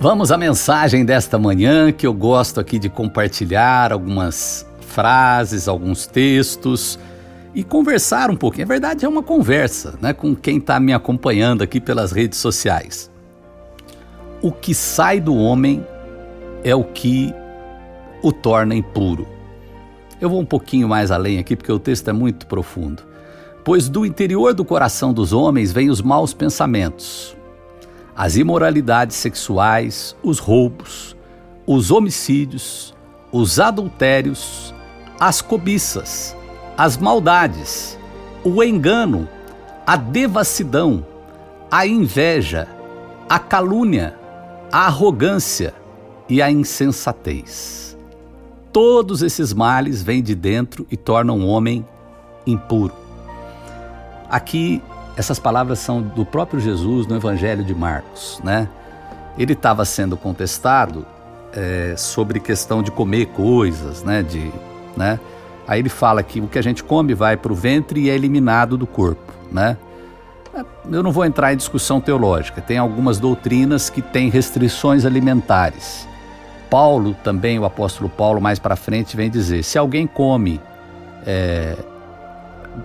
Vamos à mensagem desta manhã que eu gosto aqui de compartilhar algumas frases, alguns textos e conversar um pouquinho. Na verdade, é uma conversa né, com quem está me acompanhando aqui pelas redes sociais. O que sai do homem é o que o torna impuro. Eu vou um pouquinho mais além aqui porque o texto é muito profundo. Pois do interior do coração dos homens vêm os maus pensamentos, as imoralidades sexuais, os roubos, os homicídios, os adultérios, as cobiças, as maldades, o engano, a devassidão, a inveja, a calúnia, a arrogância e a insensatez. Todos esses males vêm de dentro e tornam o homem impuro. Aqui essas palavras são do próprio Jesus no Evangelho de Marcos, né? Ele estava sendo contestado é, sobre questão de comer coisas, né? De, né? Aí ele fala que o que a gente come vai para o ventre e é eliminado do corpo, né? Eu não vou entrar em discussão teológica. Tem algumas doutrinas que têm restrições alimentares. Paulo também, o apóstolo Paulo, mais para frente, vem dizer: se alguém come é,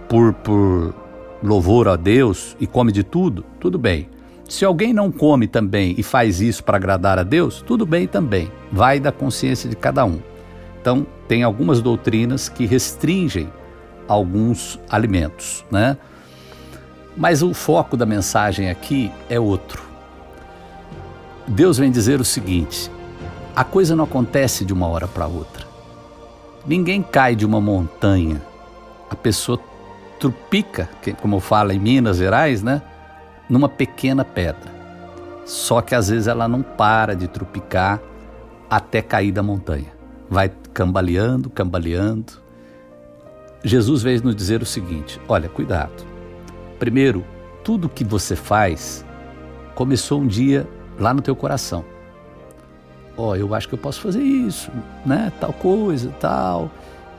por, por louvor a Deus e come de tudo, tudo bem. Se alguém não come também e faz isso para agradar a Deus, tudo bem também. Vai da consciência de cada um. Então, tem algumas doutrinas que restringem alguns alimentos, né? Mas o foco da mensagem aqui é outro. Deus vem dizer o seguinte: a coisa não acontece de uma hora para outra. Ninguém cai de uma montanha. A pessoa trupica, como fala em Minas Gerais, né? Numa pequena pedra. Só que às vezes ela não para de trupicar até cair da montanha. Vai cambaleando, cambaleando. Jesus veio nos dizer o seguinte: olha, cuidado. Primeiro, tudo que você faz começou um dia lá no teu coração. Ó, oh, eu acho que eu posso fazer isso, né? Tal coisa, tal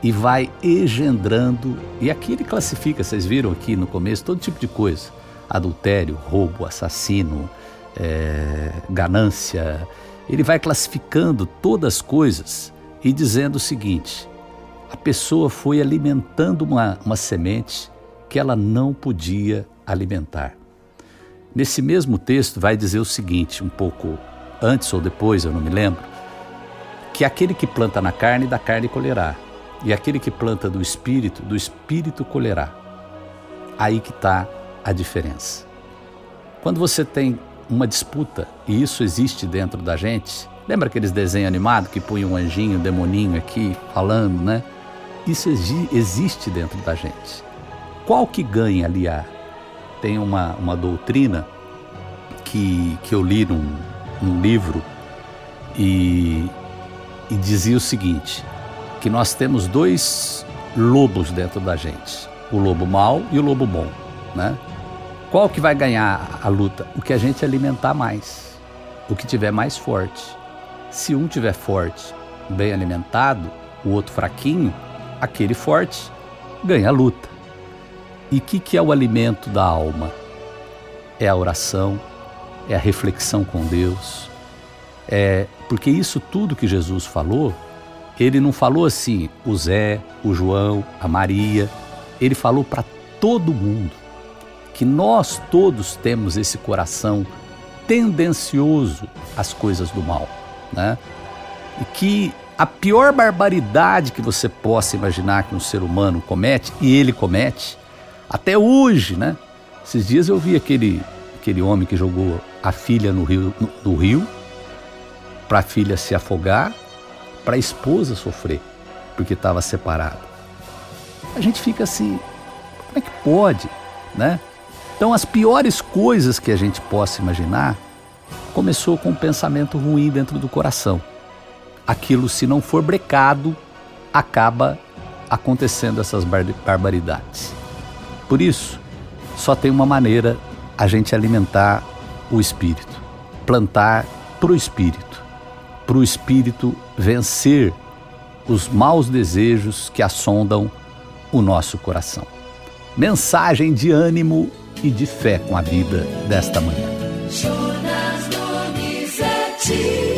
e vai engendrando. E aqui ele classifica, vocês viram aqui no começo, todo tipo de coisa: adultério, roubo, assassino, é, ganância. Ele vai classificando todas as coisas e dizendo o seguinte: a pessoa foi alimentando uma, uma semente que ela não podia alimentar. Nesse mesmo texto vai dizer o seguinte, um pouco antes ou depois, eu não me lembro, que aquele que planta na carne, da carne colherá. E aquele que planta do espírito, do espírito colherá. Aí que está a diferença. Quando você tem uma disputa, e isso existe dentro da gente, lembra aqueles desenhos animados que põe um anjinho, um demoninho aqui falando, né? Isso existe dentro da gente. Qual que ganha ali? Tem uma, uma doutrina que, que eu li num, num livro e, e dizia o seguinte: que nós temos dois lobos dentro da gente, o lobo mau e o lobo bom, né? Qual que vai ganhar a luta? O que a gente alimentar mais, o que tiver mais forte. Se um tiver forte, bem alimentado, o outro fraquinho, aquele forte ganha a luta. E o que, que é o alimento da alma? É a oração, é a reflexão com Deus, é porque isso tudo que Jesus falou ele não falou assim, o Zé, o João, a Maria. Ele falou para todo mundo que nós todos temos esse coração tendencioso às coisas do mal, né? E que a pior barbaridade que você possa imaginar que um ser humano comete, e ele comete, até hoje, né? Esses dias eu vi aquele, aquele homem que jogou a filha no rio, no, no rio para a filha se afogar para a esposa sofrer porque estava separada. A gente fica assim, como é que pode, né? Então as piores coisas que a gente possa imaginar começou com um pensamento ruim dentro do coração. Aquilo, se não for brecado, acaba acontecendo essas barbaridades. Por isso, só tem uma maneira a gente alimentar o espírito, plantar para o espírito para o espírito vencer os maus desejos que assondam o nosso coração. Mensagem de ânimo e de fé com a vida desta manhã. Ativa.